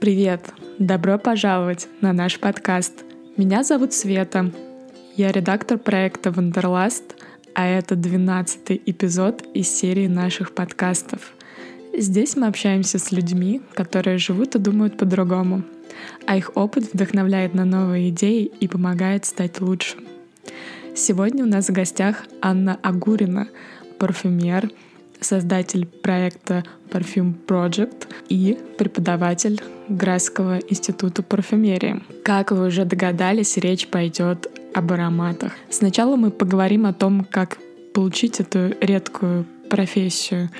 Привет! Добро пожаловать на наш подкаст. Меня зовут Света. Я редактор проекта Вандерласт, а это 12 эпизод из серии наших подкастов. Здесь мы общаемся с людьми, которые живут и думают по-другому, а их опыт вдохновляет на новые идеи и помогает стать лучше. Сегодня у нас в гостях Анна Агурина, парфюмер, создатель проекта Parfum Project и преподаватель Грасского института парфюмерии. Как вы уже догадались, речь пойдет об ароматах. Сначала мы поговорим о том, как получить эту редкую профессию,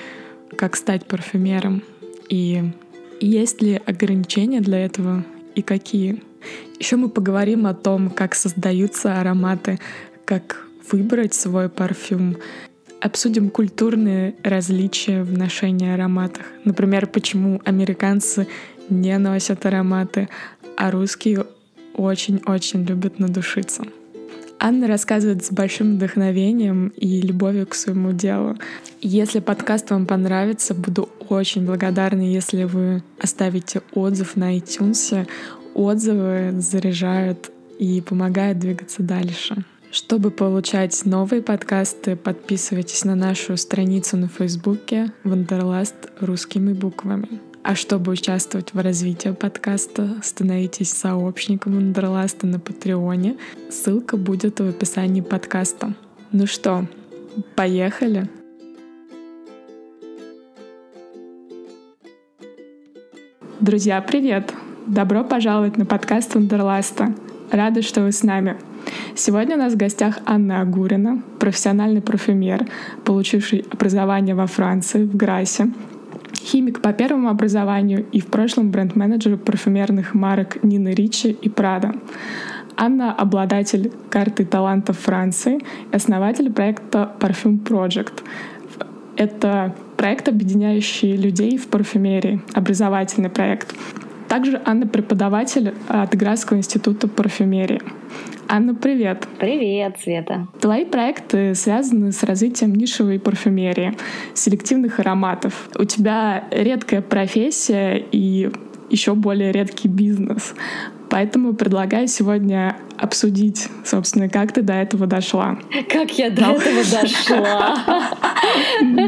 как стать парфюмером и есть ли ограничения для этого и какие. Еще мы поговорим о том, как создаются ароматы, как выбрать свой парфюм, Обсудим культурные различия в ношении ароматах. Например, почему американцы не носят ароматы, а русские очень-очень любят надушиться. Анна рассказывает с большим вдохновением и любовью к своему делу. Если подкаст вам понравится, буду очень благодарна, если вы оставите отзыв на iTunes. Отзывы заряжают и помогают двигаться дальше. Чтобы получать новые подкасты, подписывайтесь на нашу страницу на Фейсбуке «Вандерласт» русскими буквами. А чтобы участвовать в развитии подкаста, становитесь сообщником Вандерласта на Патреоне. Ссылка будет в описании подкаста. Ну что, поехали? Друзья, привет! Добро пожаловать на подкаст Вандерласта. Рада, что вы с нами. Сегодня у нас в гостях Анна Агурина, профессиональный парфюмер, получивший образование во Франции, в Грасе, химик по первому образованию и в прошлом бренд-менеджер парфюмерных марок Нины Ричи и Прада. Анна — обладатель карты талантов Франции основатель проекта Parfum Project. Это проект, объединяющий людей в парфюмерии, образовательный проект. Также Анна преподаватель от Градского института парфюмерии. Анна, привет. Привет, Света. Твои проекты связаны с развитием нишевой парфюмерии, селективных ароматов. У тебя редкая профессия и еще более редкий бизнес. Поэтому предлагаю сегодня обсудить, собственно, как ты до этого дошла. Как я до этого дошла.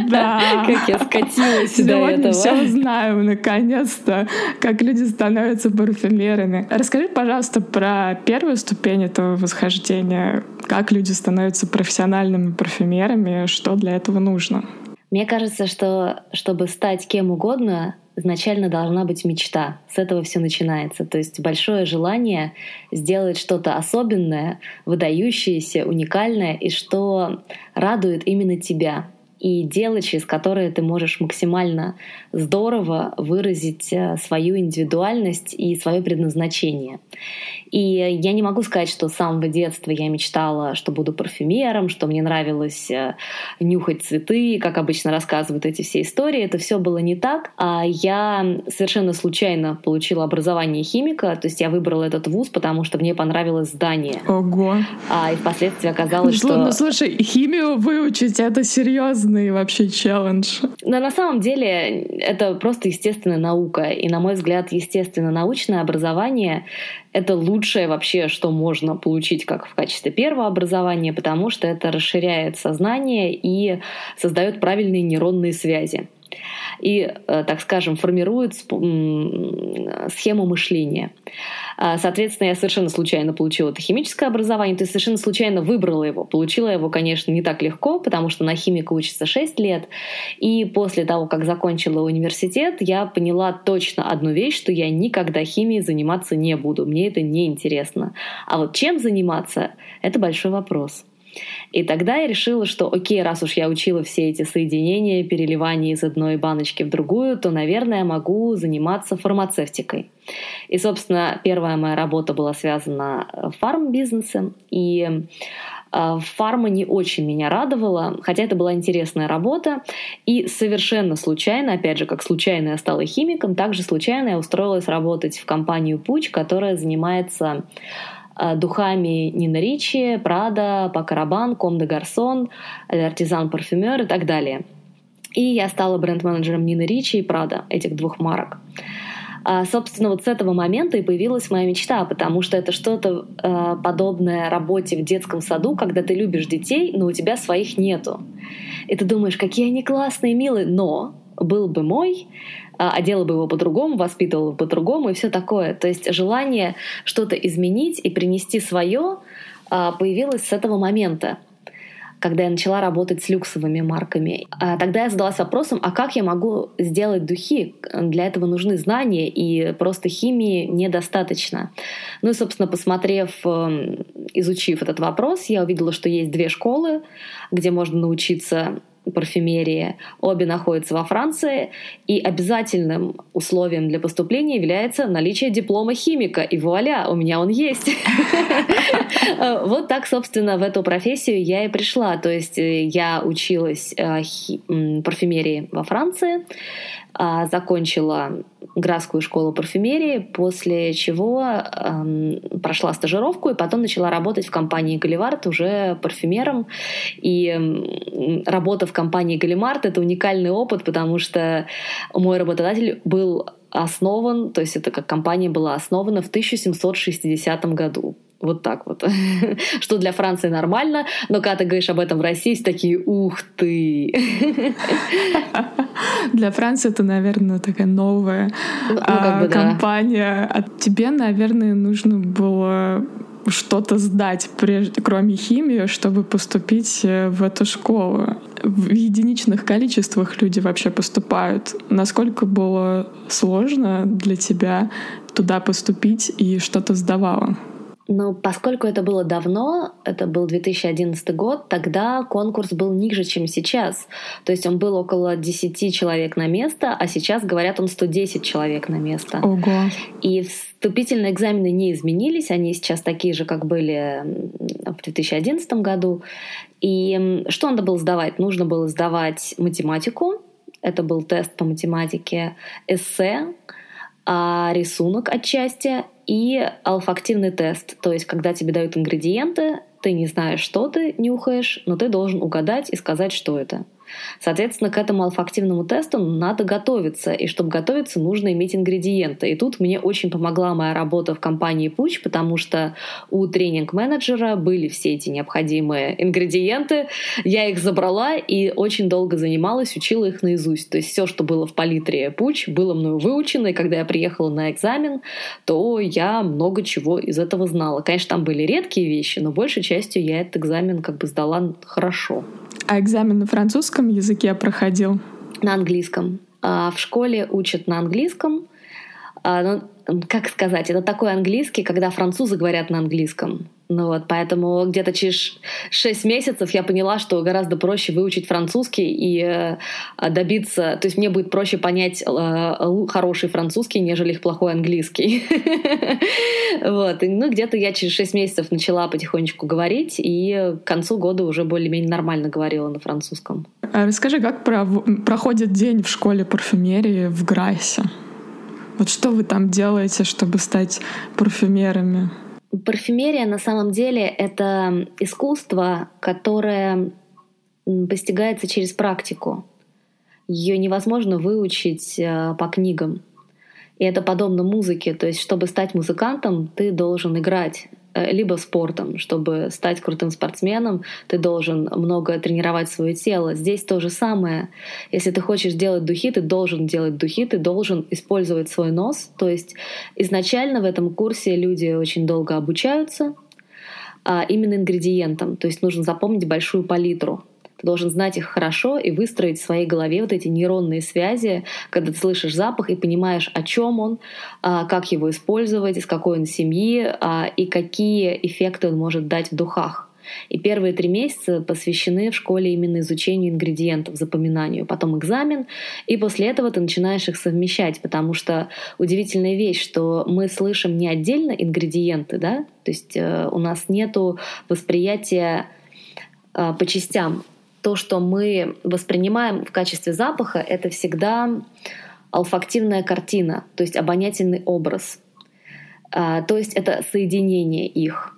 Да. Как я скатилась до этого. все узнаем, наконец-то, как люди становятся парфюмерами. Расскажи, пожалуйста, про первую ступень этого восхождения. Как люди становятся профессиональными парфюмерами, что для этого нужно? Мне кажется, что чтобы стать кем угодно, изначально должна быть мечта. С этого все начинается. То есть большое желание сделать что-то особенное, выдающееся, уникальное, и что радует именно тебя и дело, через которое ты можешь максимально здорово выразить э, свою индивидуальность и свое предназначение. И я не могу сказать, что с самого детства я мечтала, что буду парфюмером, что мне нравилось э, нюхать цветы, как обычно рассказывают эти все истории. Это все было не так. А я совершенно случайно получила образование химика, то есть я выбрала этот вуз, потому что мне понравилось здание. Ого. А и впоследствии оказалось, что... Ну, слушай, химию выучить — это серьезный вообще челлендж. Но на самом деле это просто естественная наука. И, на мой взгляд, естественно научное образование это лучшее вообще, что можно получить как в качестве первого образования, потому что это расширяет сознание и создает правильные нейронные связи и, э, так скажем, формирует схему мышления. А, соответственно, я совершенно случайно получила это химическое образование, то есть совершенно случайно выбрала его. Получила его, конечно, не так легко, потому что на химика учится 6 лет. И после того, как закончила университет, я поняла точно одну вещь, что я никогда химией заниматься не буду. Мне это не интересно. А вот чем заниматься, это большой вопрос. И тогда я решила, что окей, раз уж я учила все эти соединения, переливания из одной баночки в другую, то, наверное, могу заниматься фармацевтикой. И, собственно, первая моя работа была связана э, фарм-бизнесом, и э, Фарма не очень меня радовала, хотя это была интересная работа. И совершенно случайно, опять же, как случайно я стала химиком, также случайно я устроилась работать в компанию Пуч, которая занимается духами Нина Ричи, Прада, Пакарабан, Ком де Гарсон, Артизан Парфюмер и так далее. И я стала бренд-менеджером Нины Ричи и Прада, этих двух марок. А, собственно, вот с этого момента и появилась моя мечта, потому что это что-то а, подобное работе в детском саду, когда ты любишь детей, но у тебя своих нету. И ты думаешь, какие они классные, милые, но был бы мой, одела бы его по-другому, воспитывала бы по-другому и все такое. То есть желание что-то изменить и принести свое появилось с этого момента когда я начала работать с люксовыми марками. А тогда я задалась вопросом, а как я могу сделать духи? Для этого нужны знания, и просто химии недостаточно. Ну и, собственно, посмотрев, эм, изучив этот вопрос, я увидела, что есть две школы, где можно научиться парфюмерии. Обе находятся во Франции, и обязательным условием для поступления является наличие диплома химика. И вуаля, у меня он есть. Вот так, собственно, в эту профессию я и пришла. То есть э, я училась э, парфюмерии во Франции, а, закончила Градскую школу парфюмерии, после чего эм, прошла стажировку и потом начала работать в компании Галивард уже парфюмером. И эм, работа в компании Галивард — это уникальный опыт, потому что мой работодатель был основан, то есть это как компания была основана в 1760 году. Вот так вот. Что для Франции нормально, но когда ты говоришь об этом в России, все такие «ух ты!» Для Франции это, наверное, такая новая ну, ну, как бы, компания. Да. А тебе, наверное, нужно было что-то сдать, прежде, кроме химии, чтобы поступить э, в эту школу. В единичных количествах люди вообще поступают. Насколько было сложно для тебя туда поступить и что-то сдавала? Но поскольку это было давно, это был 2011 год, тогда конкурс был ниже, чем сейчас. То есть он был около 10 человек на место, а сейчас, говорят, он 110 человек на место. Ого. И вступительные экзамены не изменились, они сейчас такие же, как были в 2011 году. И что надо было сдавать? Нужно было сдавать математику, это был тест по математике, эссе, а рисунок отчасти и алфактивный тест, то есть когда тебе дают ингредиенты, ты не знаешь, что ты нюхаешь, но ты должен угадать и сказать, что это. Соответственно, к этому алфактивному тесту надо готовиться, и чтобы готовиться, нужно иметь ингредиенты. И тут мне очень помогла моя работа в компании Пуч, потому что у тренинг-менеджера были все эти необходимые ингредиенты. Я их забрала и очень долго занималась, учила их наизусть. То есть все, что было в палитре Пуч, было мною выучено, и когда я приехала на экзамен, то я много чего из этого знала. Конечно, там были редкие вещи, но большей частью я этот экзамен как бы сдала хорошо. А экзамен на французском языке проходил? На английском. А, в школе учат на английском. А, ну, как сказать, это такой английский, когда французы говорят на английском. Ну вот, поэтому где-то через 6 месяцев я поняла, что гораздо проще выучить французский и э, добиться... То есть мне будет проще понять э, хороший французский, нежели их плохой английский. Вот. Ну, где-то я через 6 месяцев начала потихонечку говорить, и к концу года уже более-менее нормально говорила на французском. А расскажи, как проходит день в школе парфюмерии в Грайсе? Вот что вы там делаете, чтобы стать парфюмерами? Парфюмерия на самом деле это искусство, которое постигается через практику. Ее невозможно выучить э, по книгам. И это подобно музыке. То есть, чтобы стать музыкантом, ты должен играть либо спортом. Чтобы стать крутым спортсменом, ты должен много тренировать свое тело. Здесь то же самое. Если ты хочешь делать духи, ты должен делать духи, ты должен использовать свой нос. То есть изначально в этом курсе люди очень долго обучаются а именно ингредиентам. То есть нужно запомнить большую палитру. Ты должен знать их хорошо и выстроить в своей голове вот эти нейронные связи, когда ты слышишь запах и понимаешь, о чем он, а, как его использовать, из какой он семьи а, и какие эффекты он может дать в духах. И первые три месяца посвящены в школе именно изучению ингредиентов, запоминанию. Потом экзамен, и после этого ты начинаешь их совмещать, потому что удивительная вещь, что мы слышим не отдельно ингредиенты, да, то есть э, у нас нету восприятия э, по частям то, что мы воспринимаем в качестве запаха, это всегда алфактивная картина, то есть обонятельный образ. А, то есть это соединение их.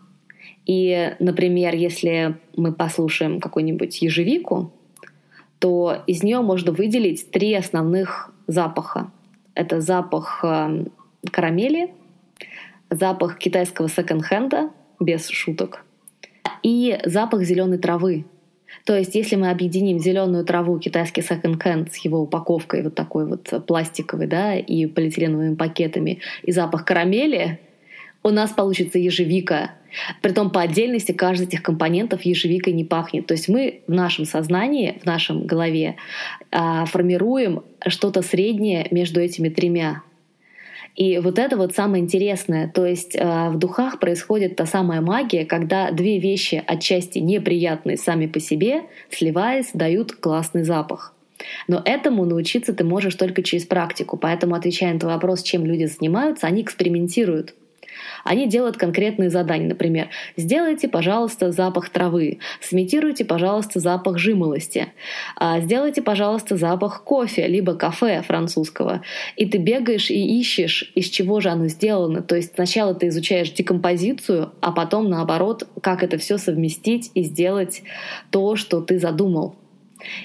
И, например, если мы послушаем какую-нибудь ежевику, то из нее можно выделить три основных запаха. Это запах э, карамели, запах китайского секонд-хенда, без шуток, и запах зеленой травы. То есть, если мы объединим зеленую траву, китайский секонд-хенд с его упаковкой вот такой вот пластиковой, да, и полиэтиленовыми пакетами, и запах карамели, у нас получится ежевика. Притом по отдельности каждый из этих компонентов ежевикой не пахнет. То есть мы в нашем сознании, в нашем голове а, формируем что-то среднее между этими тремя. И вот это вот самое интересное. То есть э, в духах происходит та самая магия, когда две вещи отчасти неприятные сами по себе, сливаясь, дают классный запах. Но этому научиться ты можешь только через практику. Поэтому, отвечая на твой вопрос, чем люди занимаются, они экспериментируют. Они делают конкретные задания. Например, сделайте, пожалуйста, запах травы, сымитируйте, пожалуйста, запах жимолости, а, сделайте, пожалуйста, запах кофе, либо кафе французского. И ты бегаешь и ищешь, из чего же оно сделано. То есть сначала ты изучаешь декомпозицию, а потом, наоборот, как это все совместить и сделать то, что ты задумал.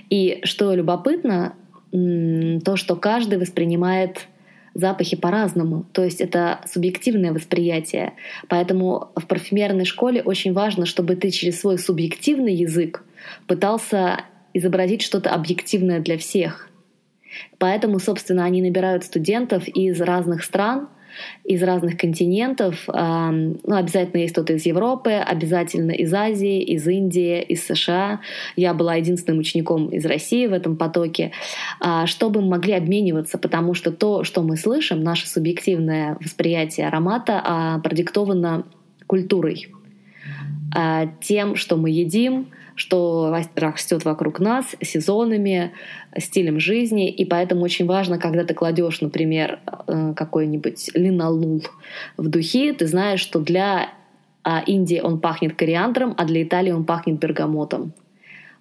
И что любопытно, то, что каждый воспринимает запахи по-разному. То есть это субъективное восприятие. Поэтому в парфюмерной школе очень важно, чтобы ты через свой субъективный язык пытался изобразить что-то объективное для всех. Поэтому, собственно, они набирают студентов из разных стран — из разных континентов. Ну, обязательно есть кто-то из Европы, обязательно из Азии, из Индии, из США. Я была единственным учеником из России в этом потоке, а, чтобы мы могли обмениваться, потому что то, что мы слышим, наше субъективное восприятие аромата а, продиктовано культурой, а, тем, что мы едим, что растет вокруг нас, сезонами, стилем жизни, и поэтому очень важно, когда ты кладешь, например, э, какой-нибудь линолул в духи, ты знаешь, что для а, Индии он пахнет кориандром, а для Италии он пахнет бергамотом.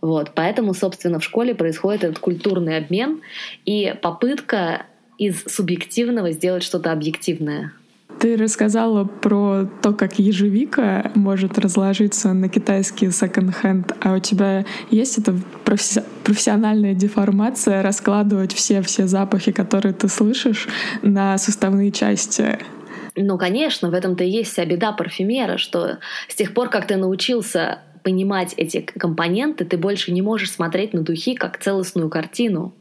Вот, поэтому, собственно, в школе происходит этот культурный обмен и попытка из субъективного сделать что-то объективное. Ты рассказала про то, как ежевика может разложиться на китайский секонд-хенд, а у тебя есть эта профессиональная деформация раскладывать все-все запахи, которые ты слышишь, на составные части? Ну, конечно, в этом-то и есть вся беда парфюмера, что с тех пор, как ты научился понимать эти компоненты, ты больше не можешь смотреть на духи как целостную картину.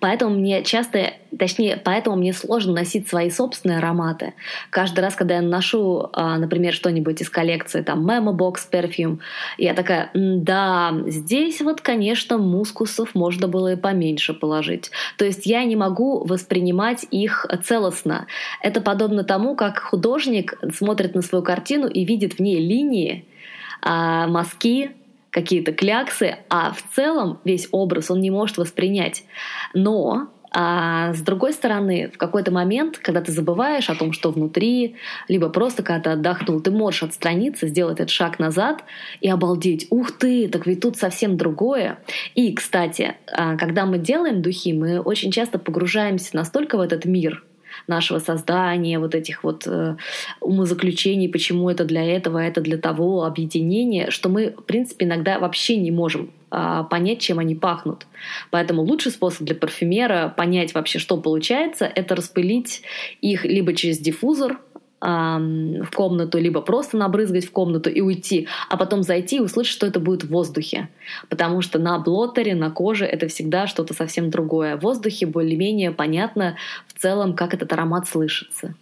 Поэтому мне часто, точнее, поэтому мне сложно носить свои собственные ароматы. Каждый раз, когда я ношу, а, например, что-нибудь из коллекции, там, Memo Box Perfume, я такая, да, здесь вот, конечно, мускусов можно было и поменьше положить. То есть я не могу воспринимать их целостно. Это подобно тому, как художник смотрит на свою картину и видит в ней линии, а, мазки, какие-то кляксы, а в целом весь образ он не может воспринять. Но а с другой стороны, в какой-то момент, когда ты забываешь о том, что внутри, либо просто когда ты отдохнул, ты можешь отстраниться, сделать этот шаг назад и обалдеть. Ух ты, так ведь тут совсем другое. И, кстати, а, когда мы делаем духи, мы очень часто погружаемся настолько в этот мир, нашего создания, вот этих вот э, умозаключений, почему это для этого, это для того, объединения, что мы, в принципе, иногда вообще не можем э, понять, чем они пахнут. Поэтому лучший способ для парфюмера понять вообще, что получается, это распылить их либо через диффузор, в комнату, либо просто набрызгать в комнату и уйти, а потом зайти и услышать, что это будет в воздухе. Потому что на блоттере, на коже это всегда что-то совсем другое. В воздухе более-менее понятно целом, как этот аромат слышится.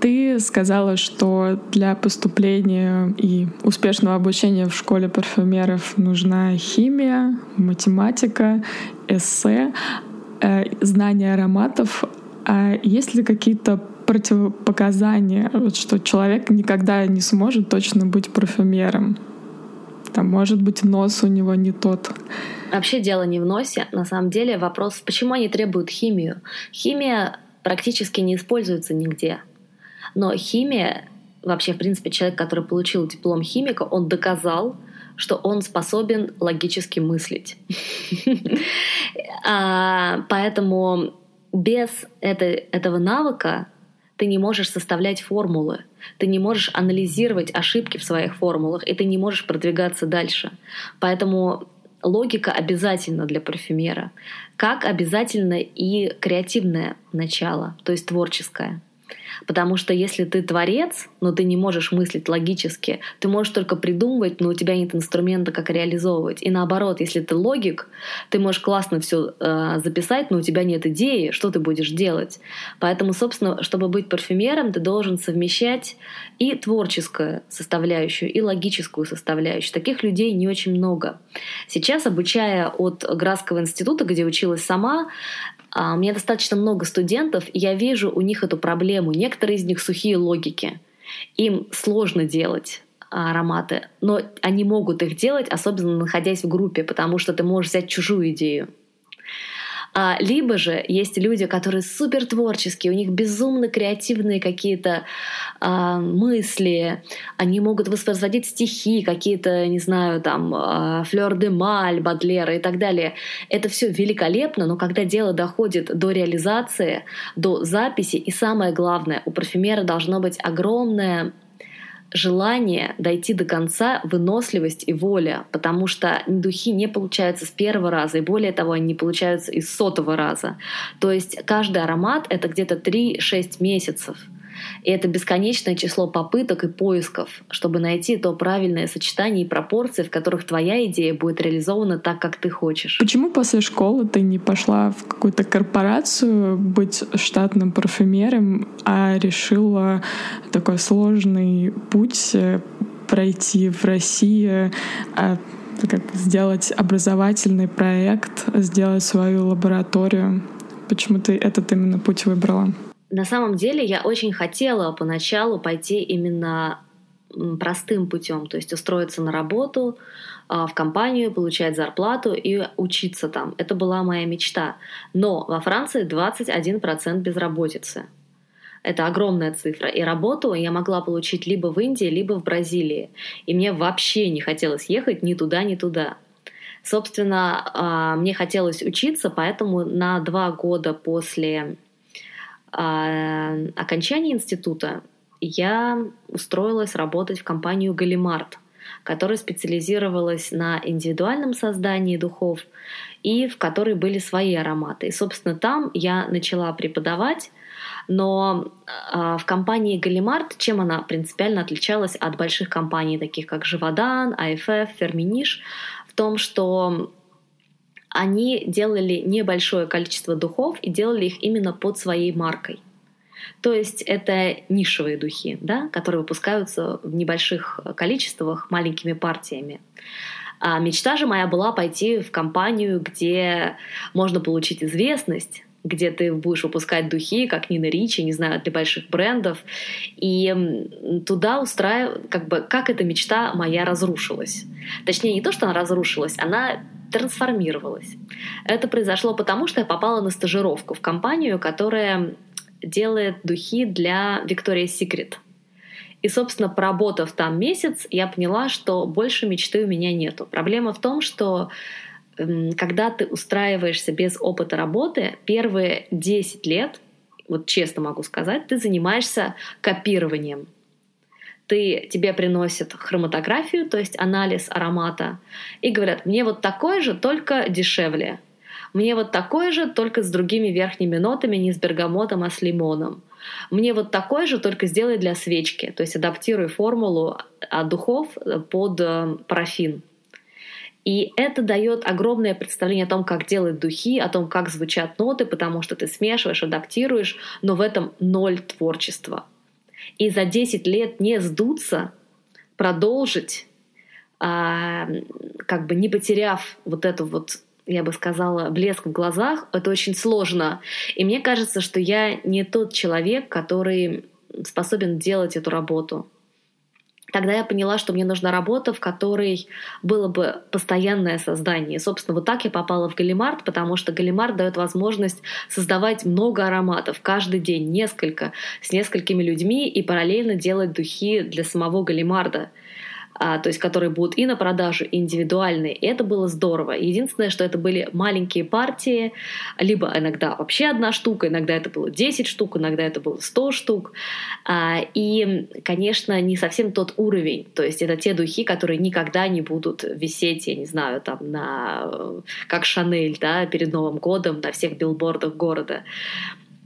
Ты сказала, что для поступления и успешного обучения в школе парфюмеров нужна химия, математика, эссе, э, знание ароматов. А есть ли какие-то противопоказания, что человек никогда не сможет точно быть парфюмером. Там, может быть, нос у него не тот. Вообще дело не в носе. На самом деле вопрос, почему они требуют химию. Химия практически не используется нигде. Но химия, вообще, в принципе, человек, который получил диплом химика, он доказал, что он способен логически мыслить. А, поэтому без этого навыка ты не можешь составлять формулы, ты не можешь анализировать ошибки в своих формулах, и ты не можешь продвигаться дальше. Поэтому логика обязательна для парфюмера, как обязательно и креативное начало, то есть творческое. Потому что если ты творец, но ты не можешь мыслить логически, ты можешь только придумывать, но у тебя нет инструмента, как реализовывать. И наоборот, если ты логик, ты можешь классно все э, записать, но у тебя нет идеи, что ты будешь делать. Поэтому, собственно, чтобы быть парфюмером, ты должен совмещать и творческую составляющую, и логическую составляющую. Таких людей не очень много. Сейчас, обучая от Градского института, где училась сама, а, у меня достаточно много студентов, и я вижу у них эту проблему. Некоторые из них сухие логики. Им сложно делать ароматы, но они могут их делать, особенно находясь в группе, потому что ты можешь взять чужую идею. А, либо же есть люди, которые супер творческие, у них безумно креативные какие-то а, мысли, они могут воспроизводить стихи, какие-то, не знаю, там, а, Флёр де Маль, Бадлера и так далее. Это все великолепно, но когда дело доходит до реализации, до записи, и самое главное, у парфюмера должно быть огромное желание дойти до конца, выносливость и воля, потому что духи не получаются с первого раза, и более того, они не получаются из сотого раза. То есть каждый аромат — это где-то 3-6 месяцев — и это бесконечное число попыток и поисков, чтобы найти то правильное сочетание и пропорции, в которых твоя идея будет реализована так, как ты хочешь. Почему после школы ты не пошла в какую-то корпорацию быть штатным парфюмером, а решила такой сложный путь э, пройти в России, а, как сделать образовательный проект, сделать свою лабораторию? Почему ты этот именно путь выбрала? На самом деле я очень хотела поначалу пойти именно простым путем, то есть устроиться на работу а, в компанию, получать зарплату и учиться там. Это была моя мечта. Но во Франции 21% безработицы. Это огромная цифра. И работу я могла получить либо в Индии, либо в Бразилии. И мне вообще не хотелось ехать ни туда, ни туда. Собственно, а, мне хотелось учиться, поэтому на два года после а, окончания института я устроилась работать в компанию «Галимарт», которая специализировалась на индивидуальном создании духов и в которой были свои ароматы. И, собственно, там я начала преподавать, но э, в компании Галимарт, чем она принципиально отличалась от больших компаний, таких как Живодан, АФФ, Ферминиш, в том, что они делали небольшое количество духов и делали их именно под своей маркой. То есть это нишевые духи, да, которые выпускаются в небольших количествах, маленькими партиями. А мечта же моя была пойти в компанию, где можно получить известность, где ты будешь выпускать духи, как Нина Ричи, не знаю, для больших брендов. И туда устраивать, как бы, как эта мечта моя разрушилась. Точнее, не то, что она разрушилась, она трансформировалась. Это произошло потому, что я попала на стажировку в компанию, которая делает духи для Victoria's Secret. И, собственно, поработав там месяц, я поняла, что больше мечты у меня нету. Проблема в том, что когда ты устраиваешься без опыта работы, первые 10 лет, вот честно могу сказать, ты занимаешься копированием ты, тебе приносят хроматографию, то есть анализ аромата, и говорят, мне вот такой же, только дешевле. Мне вот такой же, только с другими верхними нотами, не с бергамотом, а с лимоном. Мне вот такой же, только сделай для свечки, то есть адаптируй формулу от духов под э, парафин. И это дает огромное представление о том, как делать духи, о том, как звучат ноты, потому что ты смешиваешь, адаптируешь, но в этом ноль творчества и за 10 лет не сдуться, продолжить, а, как бы не потеряв вот эту вот я бы сказала, блеск в глазах, это очень сложно. И мне кажется, что я не тот человек, который способен делать эту работу. Тогда я поняла, что мне нужна работа, в которой было бы постоянное создание. собственно, вот так я попала в Галимарт, потому что Галимарт дает возможность создавать много ароматов каждый день, несколько, с несколькими людьми и параллельно делать духи для самого Галимарда. А, то есть которые будут и на продажу, и индивидуальные. И это было здорово. Единственное, что это были маленькие партии, либо иногда вообще одна штука, иногда это было 10 штук, иногда это было 100 штук. А, и, конечно, не совсем тот уровень. То есть это те духи, которые никогда не будут висеть, я не знаю, там на как Шанель, да, перед Новым годом на всех билбордах города.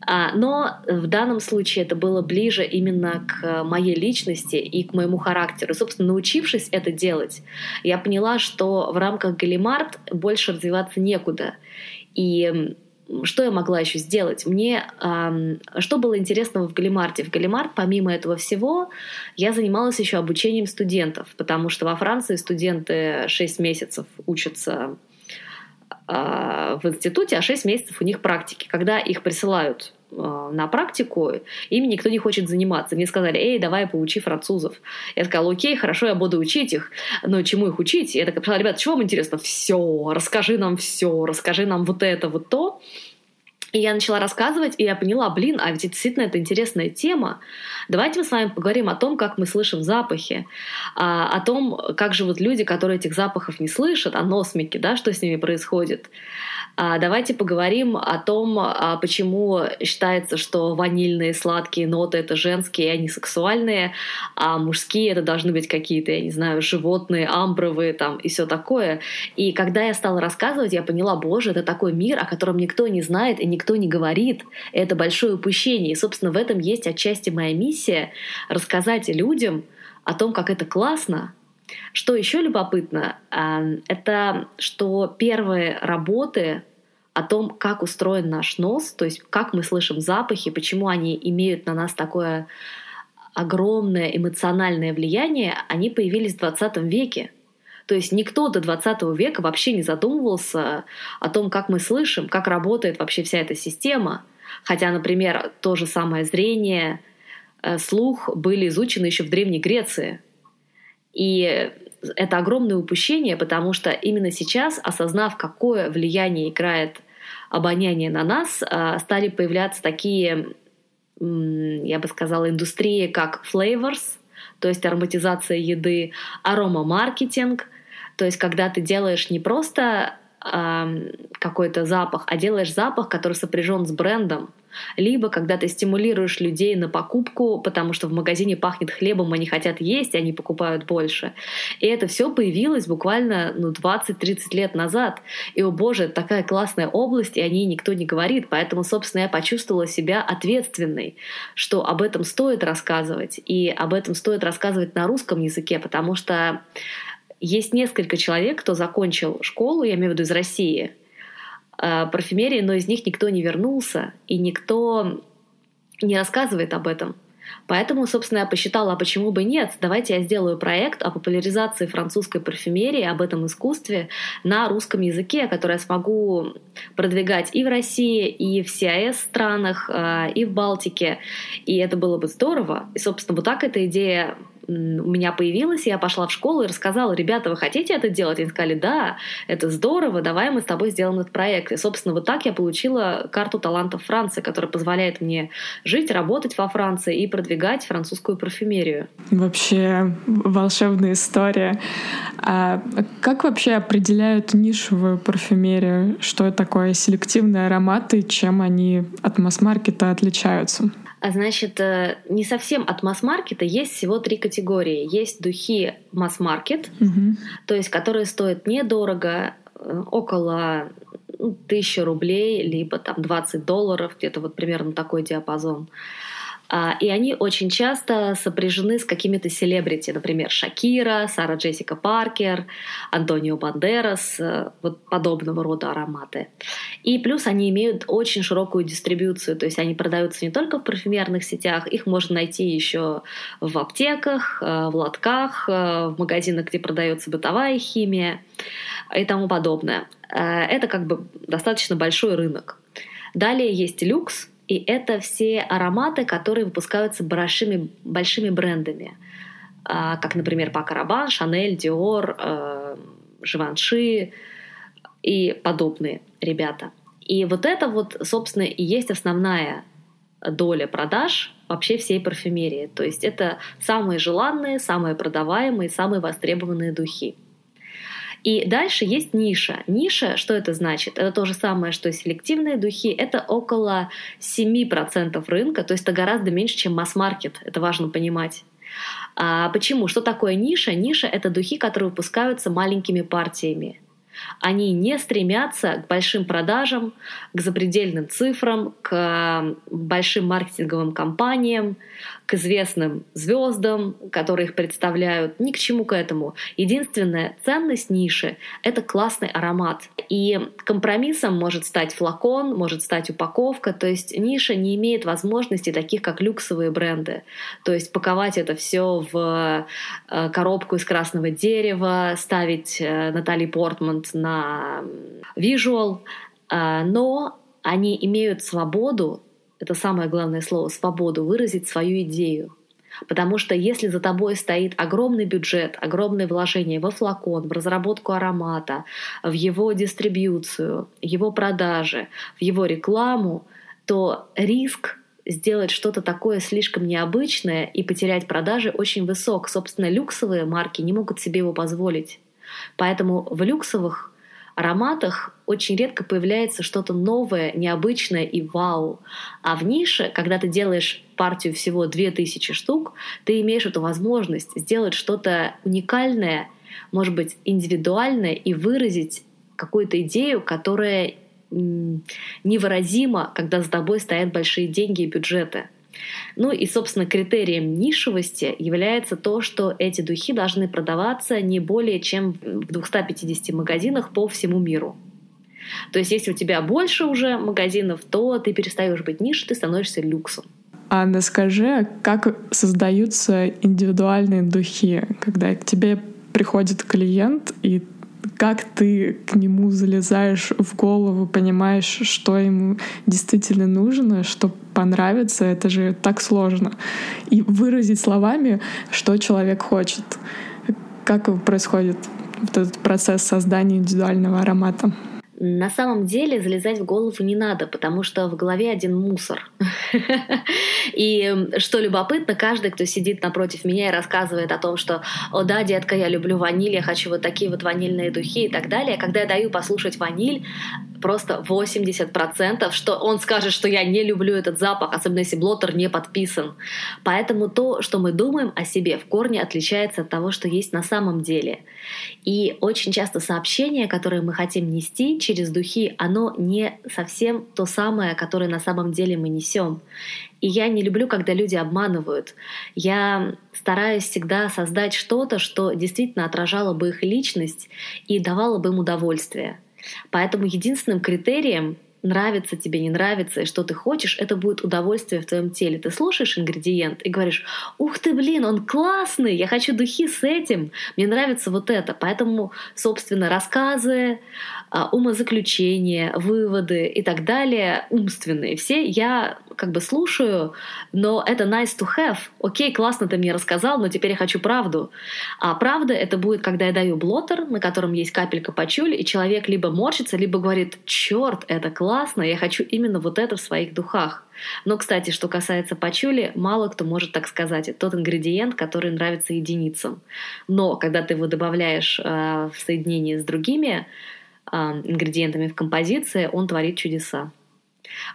А, но в данном случае это было ближе именно к моей личности и к моему характеру. Собственно, научившись это делать, я поняла, что в рамках Галимарт больше развиваться некуда. И что я могла еще сделать? Мне эм, что было интересного в Галимарте? В Галимарт, помимо этого всего, я занималась еще обучением студентов, потому что во Франции студенты 6 месяцев учатся в институте, а 6 месяцев у них практики. Когда их присылают а, на практику, ими никто не хочет заниматься. Мне сказали, эй, давай поучи французов. Я сказала, окей, хорошо, я буду учить их, но чему их учить? Я такая, ребята, чего вам интересно? Все, расскажи нам все, расскажи нам вот это, вот то. И я начала рассказывать, и я поняла, блин, а ведь действительно это интересная тема. Давайте мы с вами поговорим о том, как мы слышим запахи, а, о том, как живут люди, которые этих запахов не слышат, о носмике, да, что с ними происходит. А, давайте поговорим о том, а, почему считается, что ванильные сладкие ноты это женские, и они сексуальные, а мужские это должны быть какие-то, я не знаю, животные, амбровые там и все такое. И когда я стала рассказывать, я поняла, боже, это такой мир, о котором никто не знает и никто не говорит. Это большое упущение. И, собственно, в этом есть отчасти моя миссия — рассказать людям о том, как это классно, что еще любопытно, это что первые работы о том, как устроен наш нос, то есть как мы слышим запахи, почему они имеют на нас такое огромное эмоциональное влияние, они появились в 20 веке. То есть никто до 20 века вообще не задумывался о том, как мы слышим, как работает вообще вся эта система. Хотя, например, то же самое зрение, э, слух были изучены еще в Древней Греции. И это огромное упущение, потому что именно сейчас, осознав, какое влияние играет обоняние на нас, а, стали появляться такие, я бы сказала, индустрии, как flavors, то есть ароматизация еды, аромамаркетинг, то есть когда ты делаешь не просто какой-то запах, а делаешь запах, который сопряжен с брендом, либо когда ты стимулируешь людей на покупку, потому что в магазине пахнет хлебом, они хотят есть, они покупают больше. И это все появилось буквально ну, 20-30 лет назад. И, о боже, такая классная область, и о ней никто не говорит. Поэтому, собственно, я почувствовала себя ответственной, что об этом стоит рассказывать. И об этом стоит рассказывать на русском языке, потому что есть несколько человек, кто закончил школу, я имею в виду из России, парфюмерии, но из них никто не вернулся, и никто не рассказывает об этом. Поэтому, собственно, я посчитала, а почему бы нет? Давайте я сделаю проект о популяризации французской парфюмерии, об этом искусстве на русском языке, который я смогу продвигать и в России, и в СИАЭС странах, э, и в Балтике. И это было бы здорово. И, собственно, вот так эта идея у меня появилась, я пошла в школу и рассказала, ребята, вы хотите это делать? Они сказали, да, это здорово, давай мы с тобой сделаем этот проект. И, собственно, вот так я получила карту талантов Франции, которая позволяет мне жить, работать во Франции и продвигать французскую парфюмерию. Вообще волшебная история. А как вообще определяют нишевую парфюмерию? Что такое селективные ароматы, чем они от масс-маркета отличаются? А значит, э, не совсем от масс-маркета есть всего три категории. Есть духи масс-маркет, угу. то есть которые стоят недорого, э, около ну, тысячи рублей, либо там 20 долларов, где-то вот примерно такой диапазон. А, и они очень часто сопряжены с какими-то селебрити, например, Шакира, Сара Джессика Паркер, Антонио Бандерас, э, вот подобного рода ароматы. И плюс они имеют очень широкую дистрибьюцию, то есть они продаются не только в парфюмерных сетях, их можно найти еще в аптеках, э, в лотках, э, в магазинах, где продается бытовая химия и тому подобное. Это как бы достаточно большой рынок. Далее есть люкс, и это все ароматы, которые выпускаются большими, большими брендами, а, как, например, Пака Рабан, Шанель, Диор, Живанши и подобные ребята. И вот это вот, собственно, и есть основная доля продаж вообще всей парфюмерии. То есть это самые желанные, самые продаваемые, самые востребованные духи. И дальше есть ниша. Ниша, что это значит? Это то же самое, что и селективные духи. Это около 7% рынка, то есть это гораздо меньше, чем масс-маркет. Это важно понимать. А почему? Что такое ниша? Ниша — это духи, которые выпускаются маленькими партиями. Они не стремятся к большим продажам, к запредельным цифрам, к большим маркетинговым кампаниям, к известным звездам, которые их представляют, ни к чему к этому. Единственная ценность ниши — это классный аромат. И компромиссом может стать флакон, может стать упаковка, то есть ниша не имеет возможности таких, как люксовые бренды. То есть паковать это все в э, коробку из красного дерева, ставить э, Натали Портман на визуал, э, но они имеют свободу это самое главное слово, свободу, выразить свою идею. Потому что если за тобой стоит огромный бюджет, огромное вложение во флакон, в разработку аромата, в его дистрибьюцию, его продажи, в его рекламу, то риск сделать что-то такое слишком необычное и потерять продажи очень высок. Собственно, люксовые марки не могут себе его позволить. Поэтому в люксовых ароматах очень редко появляется что-то новое, необычное и вау. А в нише, когда ты делаешь партию всего 2000 штук, ты имеешь эту возможность сделать что-то уникальное, может быть, индивидуальное и выразить какую-то идею, которая невыразима, когда за тобой стоят большие деньги и бюджеты. Ну и, собственно, критерием нишевости является то, что эти духи должны продаваться не более чем в 250 магазинах по всему миру. То есть, если у тебя больше уже магазинов, то ты перестаешь быть нишей, ты становишься люксом. Анна, скажи, как создаются индивидуальные духи, когда к тебе приходит клиент, и как ты к нему залезаешь в голову, понимаешь, что ему действительно нужно, что понравится, это же так сложно. И выразить словами, что человек хочет. Как происходит вот этот процесс создания индивидуального аромата? На самом деле залезать в голову не надо, потому что в голове один мусор. И что любопытно, каждый, кто сидит напротив меня и рассказывает о том, что «О да, детка, я люблю ваниль, я хочу вот такие вот ванильные духи» и так далее, когда я даю послушать ваниль, просто 80%, что он скажет, что я не люблю этот запах, особенно если блотер не подписан. Поэтому то, что мы думаем о себе, в корне отличается от того, что есть на самом деле. И очень часто сообщение, которое мы хотим нести через духи, оно не совсем то самое, которое на самом деле мы несем. И я не люблю, когда люди обманывают. Я стараюсь всегда создать что-то, что действительно отражало бы их личность и давало бы им удовольствие. Поэтому единственным критерием нравится тебе, не нравится, и что ты хочешь, это будет удовольствие в твоем теле. Ты слушаешь ингредиент и говоришь, ух ты, блин, он классный, я хочу духи с этим, мне нравится вот это. Поэтому, собственно, рассказы, умозаключения, выводы и так далее, умственные все, я как бы слушаю, но это nice to have. Окей, классно ты мне рассказал, но теперь я хочу правду. А правда это будет, когда я даю блотер, на котором есть капелька пачули, и человек либо морщится, либо говорит, черт, это классно, я хочу именно вот это в своих духах. Но, кстати, что касается пачули, мало кто может так сказать. Это тот ингредиент, который нравится единицам. Но когда ты его добавляешь э, в соединение с другими, ингредиентами в композиции, он творит чудеса.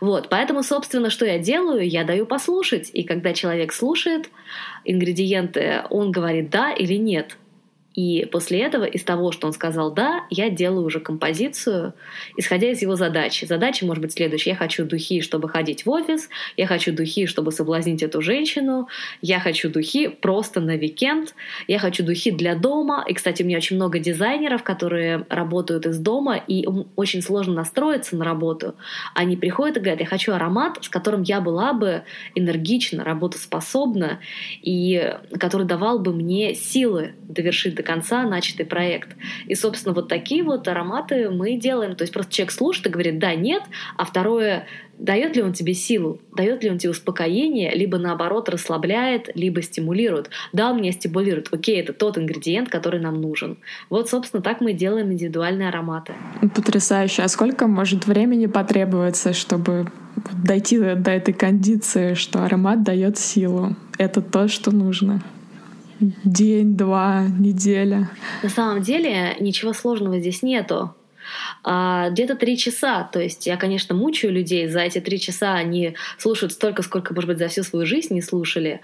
Вот, поэтому, собственно, что я делаю? Я даю послушать. И когда человек слушает ингредиенты, он говорит да или нет. И после этого, из того, что он сказал «да», я делаю уже композицию, исходя из его задачи. Задача может быть следующая. Я хочу духи, чтобы ходить в офис, я хочу духи, чтобы соблазнить эту женщину, я хочу духи просто на уикенд, я хочу духи для дома. И, кстати, у меня очень много дизайнеров, которые работают из дома, и очень сложно настроиться на работу. Они приходят и говорят, я хочу аромат, с которым я была бы энергична, работоспособна, и который давал бы мне силы довершить до конца начатый проект. И, собственно, вот такие вот ароматы мы делаем. То есть просто человек слушает и говорит «да», «нет», а второе дает ли он тебе силу, дает ли он тебе успокоение, либо наоборот расслабляет, либо стимулирует. Да, он меня стимулирует. Окей, это тот ингредиент, который нам нужен. Вот, собственно, так мы делаем индивидуальные ароматы. Потрясающе. А сколько может времени потребуется, чтобы дойти до этой кондиции, что аромат дает силу? Это то, что нужно день, два, неделя. На самом деле ничего сложного здесь нету. А, где-то три часа. То есть я, конечно, мучаю людей. За эти три часа они слушают столько, сколько, может быть, за всю свою жизнь не слушали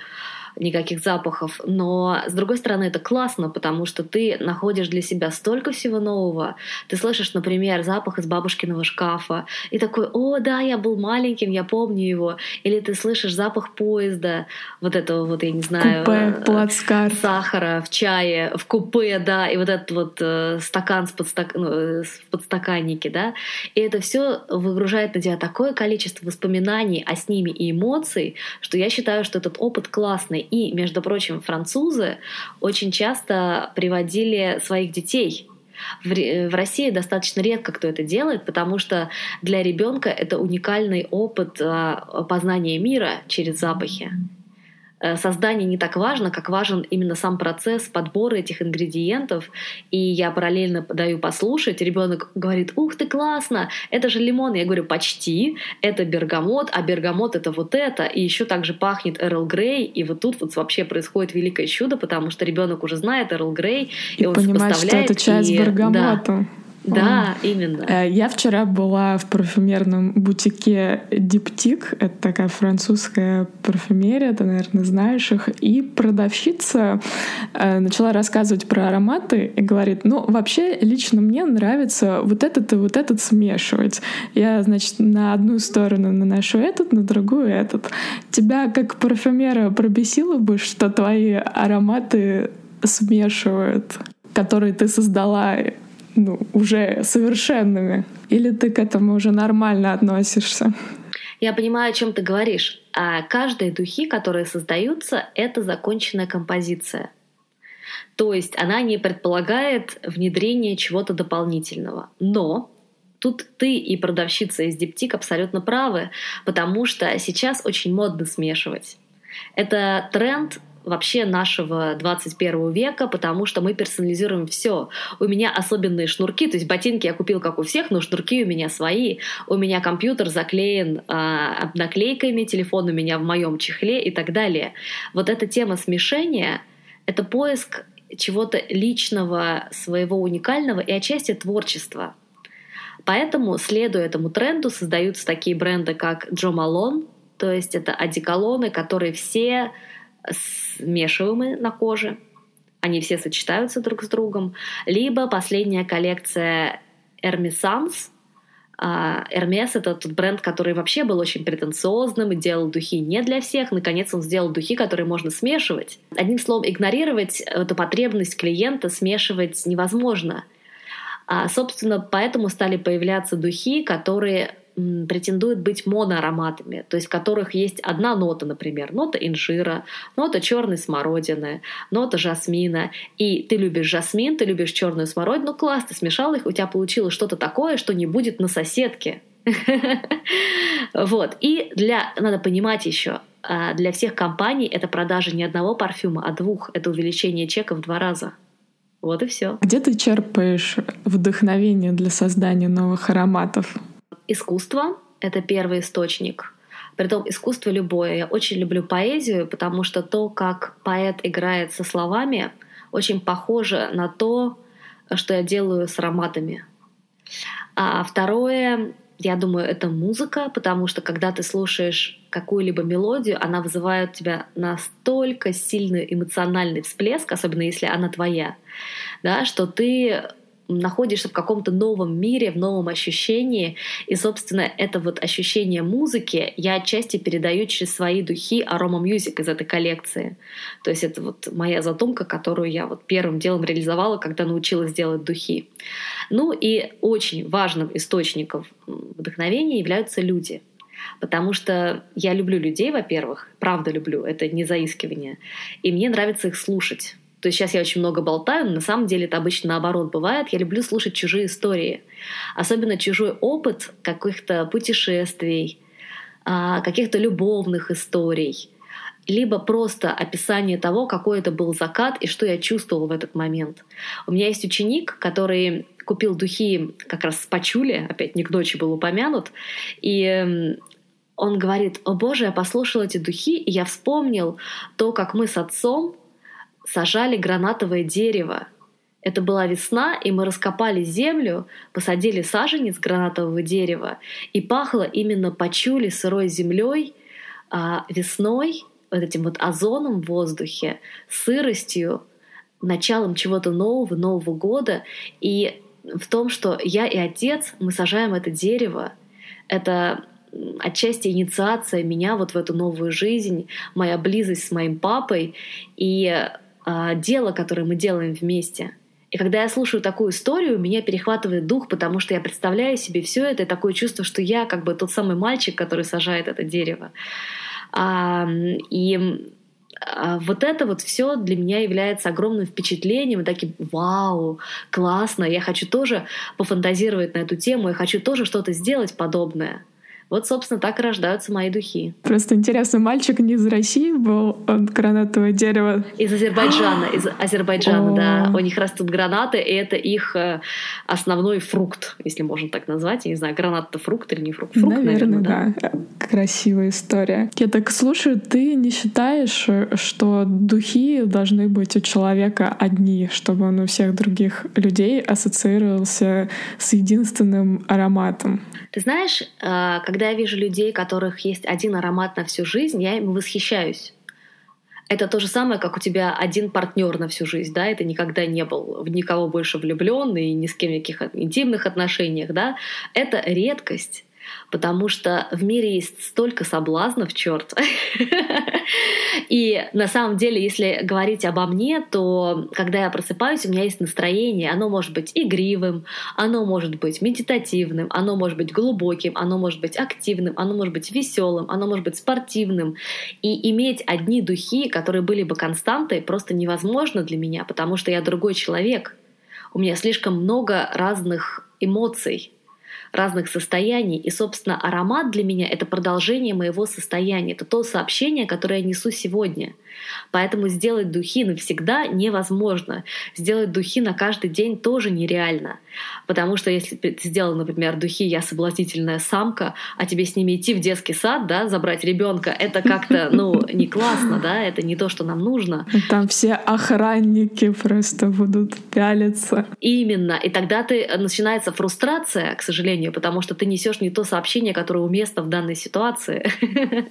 никаких запахов. Но, с другой стороны, это классно, потому что ты находишь для себя столько всего нового. Ты слышишь, например, запах из бабушкиного шкафа, и такой, о, да, я был маленьким, я помню его. Или ты слышишь запах поезда, вот этого вот, я не знаю... Купе, плацкарт. Сахара в чае, в купе, да, и вот этот вот э, стакан с подстак... ну, э, в подстаканнике, да. И это все выгружает на тебя такое количество воспоминаний, а с ними и эмоций, что я считаю, что этот опыт классный. И, между прочим, французы очень часто приводили своих детей в России достаточно редко кто это делает, потому что для ребенка это уникальный опыт а, познания мира через запахи. Э, создание не так важно, как важен именно сам процесс подбора этих ингредиентов. И я параллельно даю послушать. Ребенок говорит, ух ты, классно, это же лимон. Я говорю, почти, это бергамот, а бергамот это вот это. И еще также пахнет Эрл Грей. И вот тут вот вообще происходит великое чудо, потому что ребенок уже знает Эрл Грей. И, и он понимает, что это чай и... с бергамотом. Да. Именно. Э, я вчера была в парфюмерном бутике Диптик. Это такая французская парфюмерия, ты, наверное, знаешь их. И продавщица э, начала рассказывать про ароматы и говорит, ну, вообще, лично мне нравится вот этот и вот этот смешивать. Я, значит, на одну сторону наношу этот, на другую этот. Тебя как парфюмера пробесило бы, что твои ароматы смешивают, которые ты создала ну, уже совершенными? Или ты к этому уже нормально относишься? Я понимаю, о чем ты говоришь. А каждые духи, которые создаются, это законченная композиция. То есть она не предполагает внедрение чего-то дополнительного. Но Тут ты и продавщица из Диптик абсолютно правы, потому что сейчас очень модно смешивать. Это тренд вообще нашего 21 века, потому что мы персонализируем все. У меня особенные шнурки, то есть ботинки я купил как у всех, но шнурки у меня свои. У меня компьютер заклеен а, наклейками, телефон у меня в моем чехле и так далее. Вот эта тема смешения — это поиск чего-то личного, своего уникального и отчасти творчества. Поэтому, следуя этому тренду, создаются такие бренды, как Джо Малон, то есть это одеколоны, которые все смешиваемые на коже, они все сочетаются друг с другом, либо последняя коллекция Hermesans, Hermes — это тот бренд, который вообще был очень претенциозным и делал духи не для всех. Наконец он сделал духи, которые можно смешивать. Одним словом, игнорировать эту потребность клиента смешивать невозможно. А, собственно, поэтому стали появляться духи, которые претендуют быть моноароматами, то есть в которых есть одна нота, например, нота инжира, нота черной смородины, нота жасмина. И ты любишь жасмин, ты любишь черную смородину, ну класс, ты смешал их, у тебя получилось что-то такое, что не будет на соседке. Вот. И для, надо понимать еще, а, для всех компаний это продажа не одного парфюма, а двух. Это увеличение чека в два раза. Вот и все. Где ты черпаешь вдохновение для создания новых ароматов? Искусство — это первый источник. Притом искусство любое. Я очень люблю поэзию, потому что то, как поэт играет со словами, очень похоже на то, что я делаю с ароматами. А второе, я думаю, это музыка, потому что когда ты слушаешь какую-либо мелодию, она вызывает у тебя настолько сильный эмоциональный всплеск, особенно если она твоя, да, что ты находишься в каком-то новом мире, в новом ощущении. И, собственно, это вот ощущение музыки я отчасти передаю через свои духи Aroma Music из этой коллекции. То есть это вот моя задумка, которую я вот первым делом реализовала, когда научилась делать духи. Ну и очень важным источником вдохновения являются люди. Потому что я люблю людей, во-первых, правда люблю, это не заискивание. И мне нравится их слушать То есть сейчас я очень много болтаю, но на самом деле это обычно наоборот бывает. Я люблю слушать чужие истории. Особенно чужой опыт каких-то путешествий, а, каких-то любовных историй либо просто описание того, какой это был закат и что я чувствовала в этот момент. У меня есть ученик, который купил духи как раз с Пачули, опять не к дочи был упомянут, и он говорит, о боже, я послушал эти духи, и я вспомнил то, как мы с отцом сажали гранатовое дерево. Это была весна, и мы раскопали землю, посадили саженец гранатового дерева, и пахло именно почули сырой землей, а весной, вот этим вот озоном в воздухе, сыростью, началом чего-то нового, Нового года. И в том, что я и отец, мы сажаем это дерево. Это отчасти инициация меня вот в эту новую жизнь, моя близость с моим папой и э, дело, которое мы делаем вместе. И когда я слушаю такую историю, меня перехватывает дух, потому что я представляю себе все это и такое чувство, что я как бы тот самый мальчик, который сажает это дерево. А, и а вот это вот все для меня является огромным впечатлением и таким вау, классно, я хочу тоже пофантазировать на эту тему, я хочу тоже что-то сделать подобное. Вот, собственно, так и рождаются мои духи. Просто интересно, мальчик не из России был, он гранатовое дерево? Из Азербайджана, из Азербайджана, да. У них растут гранаты, и это их э, основной фрукт, если можно так назвать. Я не знаю, гранат это фрукт или не фрукт? Фрукт, наверное, наверное да. да. Красивая история. Я так слушаю, ты не считаешь, что духи должны быть у человека одни, чтобы он у всех других людей ассоциировался с единственным ароматом? Ты знаешь, э, когда я вижу людей, которых есть один аромат на всю жизнь, я им восхищаюсь. Это то же самое, как у тебя один партнер на всю жизнь, да, это никогда не был в никого больше влюблен и ни с кем никаких интимных отношениях, да. Это редкость потому что в мире есть столько соблазнов, черт. И на самом деле, если говорить обо мне, то когда я просыпаюсь, у меня есть настроение. Оно может быть игривым, оно может быть медитативным, оно может быть глубоким, оно может быть активным, оно может быть веселым, оно может быть спортивным. И иметь одни духи, которые были бы константой, просто невозможно для меня, потому что я другой человек. У меня слишком много разных эмоций, разных состояний. И, собственно, аромат для меня — это продолжение моего состояния. Это то сообщение, которое я несу сегодня. Поэтому сделать духи навсегда невозможно. Сделать духи на каждый день тоже нереально. Потому что если ты сделал, например, духи «Я соблазнительная самка», а тебе с ними идти в детский сад, да, забрать ребенка, это как-то, ну, не классно, да, это не то, что нам нужно. Там все охранники просто будут пялиться. Именно. И тогда ты начинается фрустрация, к сожалению, потому что ты несешь не то сообщение, которое уместно в данной ситуации.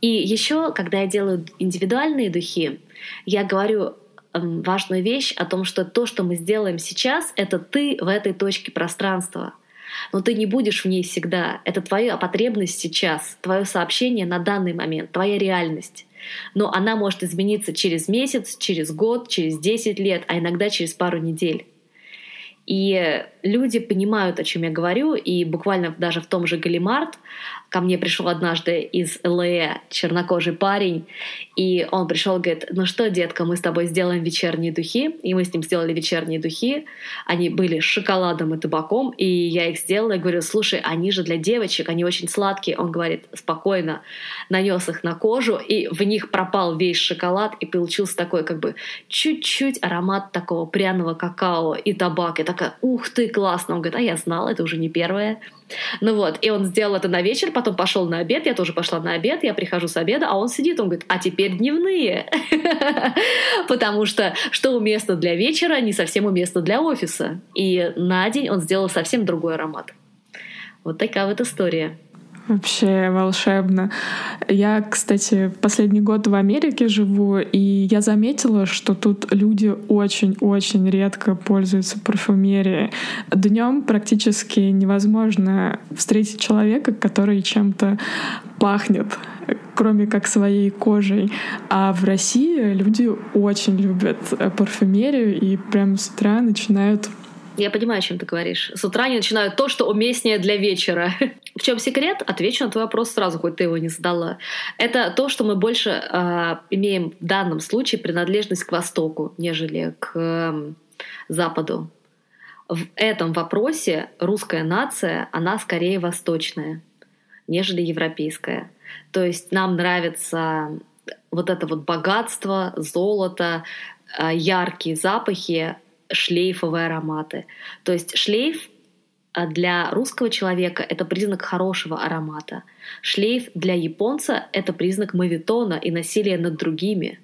И еще, когда я делаю индивидуальные духи, я говорю эм, важную вещь о том, что то, что мы сделаем сейчас, это ты в этой точке пространства. Но ты не будешь в ней всегда. Это твоя потребность сейчас, твое сообщение на данный момент, твоя реальность. Но она может измениться через месяц, через год, через 10 лет, а иногда через пару недель. И люди понимают, о чем я говорю, и буквально даже в том же Галимарт ко мне пришел однажды из ЛА чернокожий парень, и он пришел и говорит, ну что, детка, мы с тобой сделаем вечерние духи, и мы с ним сделали вечерние духи, они были с шоколадом и табаком, и я их сделала, и говорю, слушай, они же для девочек, они очень сладкие, он говорит, спокойно, нанес их на кожу, и в них пропал весь шоколад, и получился такой как бы чуть-чуть аромат такого пряного какао и табак, и такая, ух ты, классно, он говорит, а я знала, это уже не первое, ну вот, и он сделал это на вечер, потом пошел на обед, я тоже пошла на обед, я прихожу с обеда, а он сидит, он говорит, а теперь дневные. Потому что что уместно для вечера, не совсем уместно для офиса. И на день он сделал совсем другой аромат. Вот такая вот история. Вообще волшебно. Я, кстати, последний год в Америке живу, и я заметила, что тут люди очень-очень редко пользуются парфюмерией. Днем практически невозможно встретить человека, который чем-то пахнет кроме как своей кожей. А в России люди очень любят парфюмерию и прям с утра начинают я понимаю, о чем ты говоришь. С утра они начинают то, что уместнее для вечера. В чем секрет? Отвечу на твой вопрос сразу, хоть ты его не задала. Это то, что мы больше э, имеем в данном случае принадлежность к Востоку, нежели к э, Западу. В этом вопросе русская нация, она скорее восточная, нежели европейская. То есть нам нравится вот это вот богатство, золото, э, яркие запахи, шлейфовые ароматы. То есть шлейф а для русского человека это признак хорошего аромата. Шлейф для японца это признак мавитона и насилия над другими.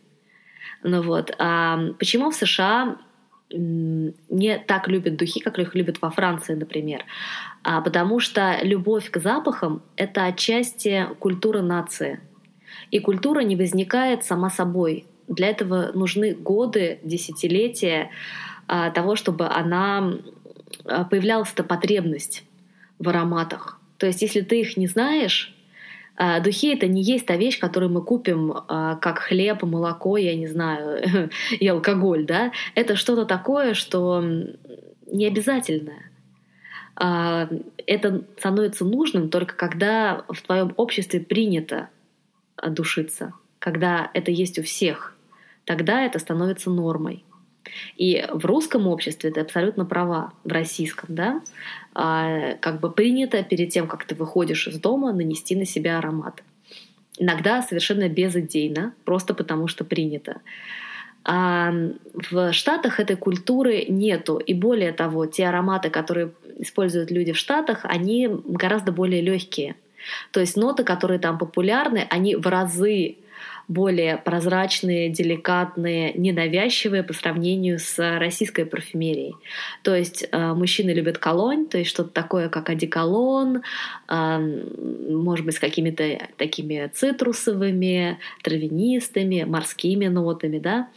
Ну вот. А почему в США не так любят духи, как их любят во Франции, например? А потому что любовь к запахам — это отчасти культура нации. И культура не возникает сама собой. Для этого нужны годы, десятилетия а, того, чтобы она а, появлялась эта потребность в ароматах. То есть, если ты их не знаешь, а, духи это не есть та вещь, которую мы купим а, как хлеб, молоко, я не знаю, и алкоголь, да. Это что-то такое, что не обязательное. Это становится нужным только когда в твоем обществе принято душиться, когда это есть у всех. Тогда это становится нормой. И в русском обществе ты абсолютно права, в российском, да, а, как бы принято перед тем, как ты выходишь из дома, нанести на себя аромат. Иногда совершенно безыдейно, просто потому что принято. А в Штатах этой культуры нету. И более того, те ароматы, которые используют люди в Штатах, они гораздо более легкие. То есть ноты, которые там популярны, они в разы более прозрачные, деликатные, ненавязчивые по сравнению с российской парфюмерией. То есть э, мужчины любят колонь, то есть что-то такое, как одеколон, э, может быть, с какими-то такими цитрусовыми, травянистыми, морскими нотами, да,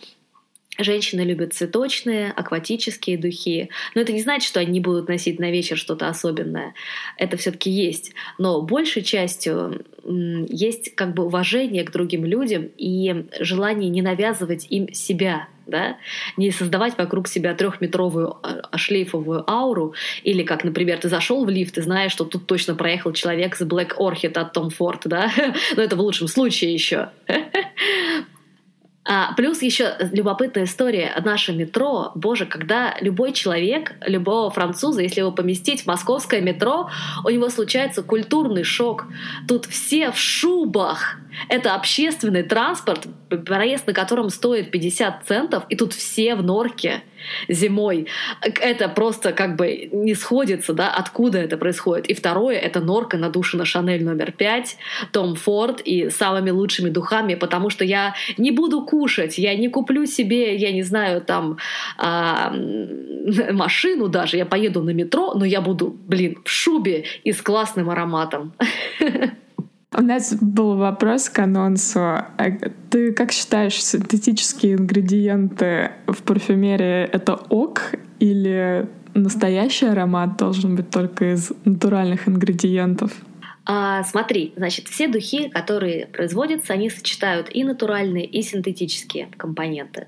Женщины любят цветочные, акватические духи. Но это не значит, что они будут носить на вечер что-то особенное. Это все-таки есть. Но большей частью есть как бы уважение к другим людям и желание не навязывать им себя, да? не создавать вокруг себя трехметровую а, шлейфовую ауру, или как, например, ты зашел в лифт и знаешь, что тут точно проехал человек с Black Orchid от Tom Ford, да, но это в лучшем случае еще. А, плюс еще любопытная история. Наше метро, боже, когда любой человек, любого француза, если его поместить в московское метро, у него случается культурный шок. Тут все в шубах. Это общественный транспорт, проезд на котором стоит 50 центов, и тут все в норке зимой. Это просто как бы не сходится, да, откуда это происходит. И второе — это норка надушена Шанель номер пять, Том Форд и самыми лучшими духами, потому что я не буду кушать, я не куплю себе, я не знаю, там, а, машину даже, я поеду на метро, но я буду, блин, в шубе и с классным ароматом. У нас был вопрос к анонсу. А ты как считаешь, синтетические ингредиенты в парфюмерии — это ок или настоящий аромат должен быть только из натуральных ингредиентов? А, смотри, значит, все духи, которые производятся, они сочетают и натуральные, и синтетические компоненты.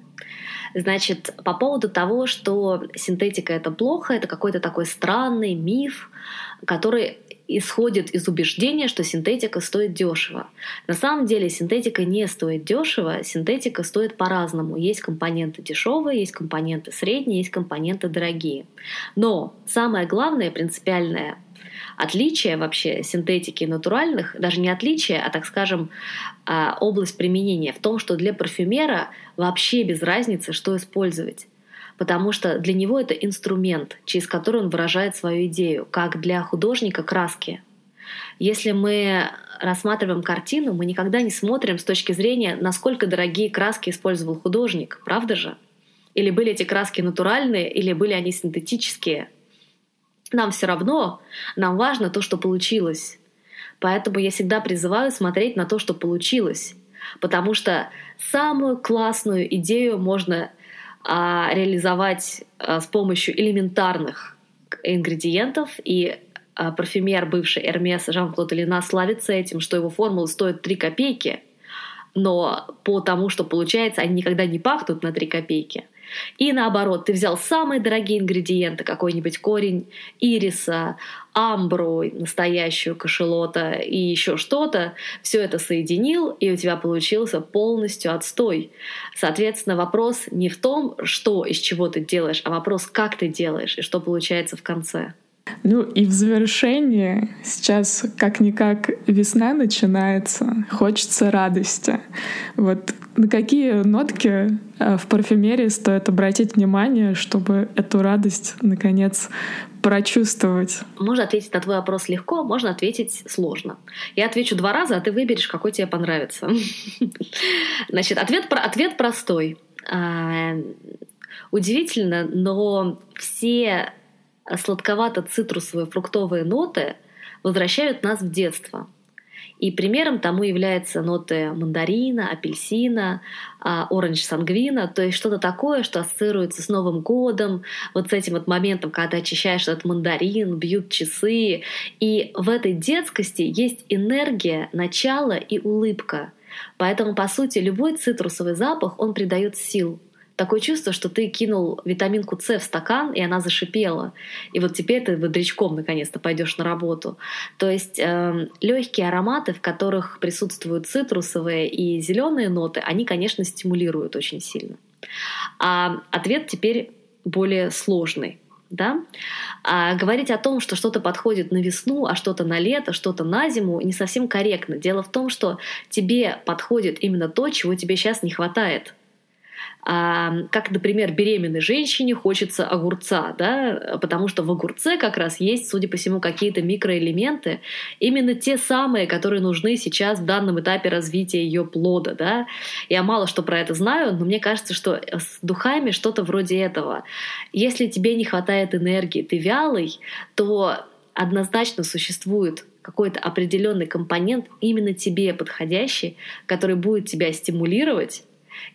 Значит, по поводу того, что синтетика это плохо, это какой-то такой странный миф, который исходит из убеждения, что синтетика стоит дешево. На самом деле синтетика не стоит дешево, синтетика стоит по-разному. Есть компоненты дешевые, есть компоненты средние, есть компоненты дорогие. Но самое главное, принципиальное отличие вообще синтетики натуральных, даже не отличие, а, так скажем, а, область применения в том, что для парфюмера вообще без разницы, что использовать потому что для него это инструмент, через который он выражает свою идею, как для художника краски. Если мы рассматриваем картину, мы никогда не смотрим с точки зрения, насколько дорогие краски использовал художник, правда же? Или были эти краски натуральные, или были они синтетические. Нам все равно, нам важно то, что получилось. Поэтому я всегда призываю смотреть на то, что получилось. Потому что самую классную идею можно а, реализовать а, с помощью элементарных ингредиентов. И а, парфюмер, бывший Эрмес Жан-Клод Элина, славится этим, что его формулы стоят 3 копейки, но по тому, что получается, они никогда не пахнут на 3 копейки. И наоборот, ты взял самые дорогие ингредиенты, какой-нибудь корень ириса, амбру, настоящую кашелота и еще что-то, все это соединил, и у тебя получился полностью отстой. Соответственно, вопрос не в том, что из чего ты делаешь, а вопрос, как ты делаешь и что получается в конце. Ну и в завершении сейчас как-никак весна начинается, хочется радости. Вот на какие нотки э, в парфюмерии стоит обратить внимание, чтобы эту радость наконец прочувствовать? Можно ответить на твой вопрос легко, можно ответить сложно. Я отвечу два раза, а ты выберешь, какой тебе понравится. Значит, ответ, ответ простой. А, удивительно, но все сладковато-цитрусовые фруктовые ноты возвращают нас в детство. И примером тому являются ноты мандарина, апельсина, а, оранж сангвина, то есть что-то такое, что ассоциируется с Новым годом, вот с этим вот моментом, когда очищаешь этот мандарин, бьют часы. И в этой детскости есть энергия, начало и улыбка. Поэтому, по сути, любой цитрусовый запах, он придает сил такое чувство, что ты кинул витаминку С в стакан, и она зашипела. И вот теперь ты бодрячком наконец-то пойдешь на работу. То есть э, эм, легкие ароматы, в которых присутствуют цитрусовые и зеленые ноты, они, конечно, стимулируют очень сильно. А ответ теперь более сложный. Да? А говорить о том, что что-то подходит на весну, а что-то на лето, что-то на зиму, не совсем корректно. Дело в том, что тебе подходит именно то, чего тебе сейчас не хватает как, например, беременной женщине хочется огурца, да, потому что в огурце как раз есть, судя по всему, какие-то микроэлементы, именно те самые, которые нужны сейчас в данном этапе развития ее плода, да. Я мало что про это знаю, но мне кажется, что с духами что-то вроде этого. Если тебе не хватает энергии, ты вялый, то однозначно существует какой-то определенный компонент именно тебе подходящий, который будет тебя стимулировать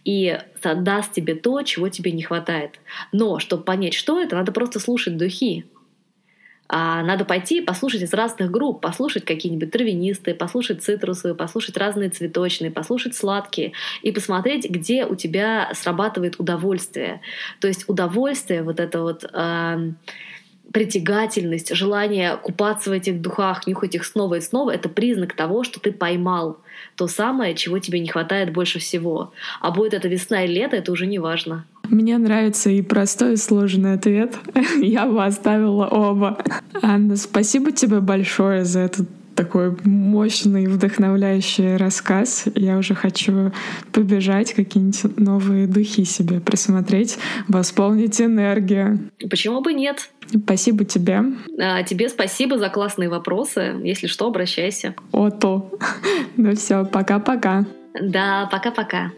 и даст тебе то, чего тебе не хватает. Но чтобы понять, что это, надо просто слушать духи. А надо пойти послушать из разных групп, послушать какие-нибудь травянистые, послушать цитрусовые, послушать разные цветочные, послушать сладкие и посмотреть, где у тебя срабатывает удовольствие. То есть удовольствие, вот это вот э, притягательность, желание купаться в этих духах, нюхать их снова и снова, это признак того, что ты поймал то самое, чего тебе не хватает больше всего. А будет это весна или лето, это уже не важно. Мне нравится и простой, и сложный ответ. Я бы оставила оба. Анна, спасибо тебе большое за этот такой мощный, вдохновляющий рассказ. Я уже хочу побежать, какие-нибудь новые духи себе присмотреть, восполнить энергию. Почему бы нет? Спасибо тебе. А, тебе спасибо за классные вопросы. Если что, обращайся. О, то. Ну все, пока-пока. Да, пока-пока.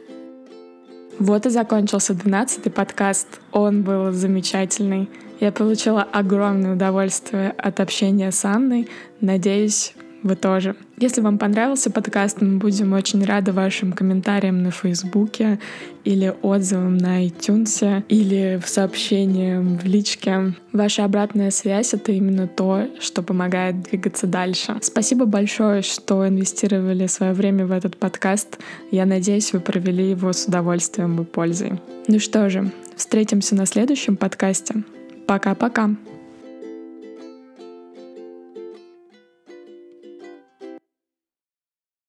Вот и закончился 12-й подкаст. Он был замечательный. Я получила огромное удовольствие от общения с Анной. Надеюсь, вы тоже. Если вам понравился подкаст, мы будем очень рады вашим комментариям на Фейсбуке или отзывам на iTunes или в сообщениям в личке. Ваша обратная связь — это именно то, что помогает двигаться дальше. Спасибо большое, что инвестировали свое время в этот подкаст. Я надеюсь, вы провели его с удовольствием и пользой. Ну что же, встретимся на следующем подкасте. Пока-пока.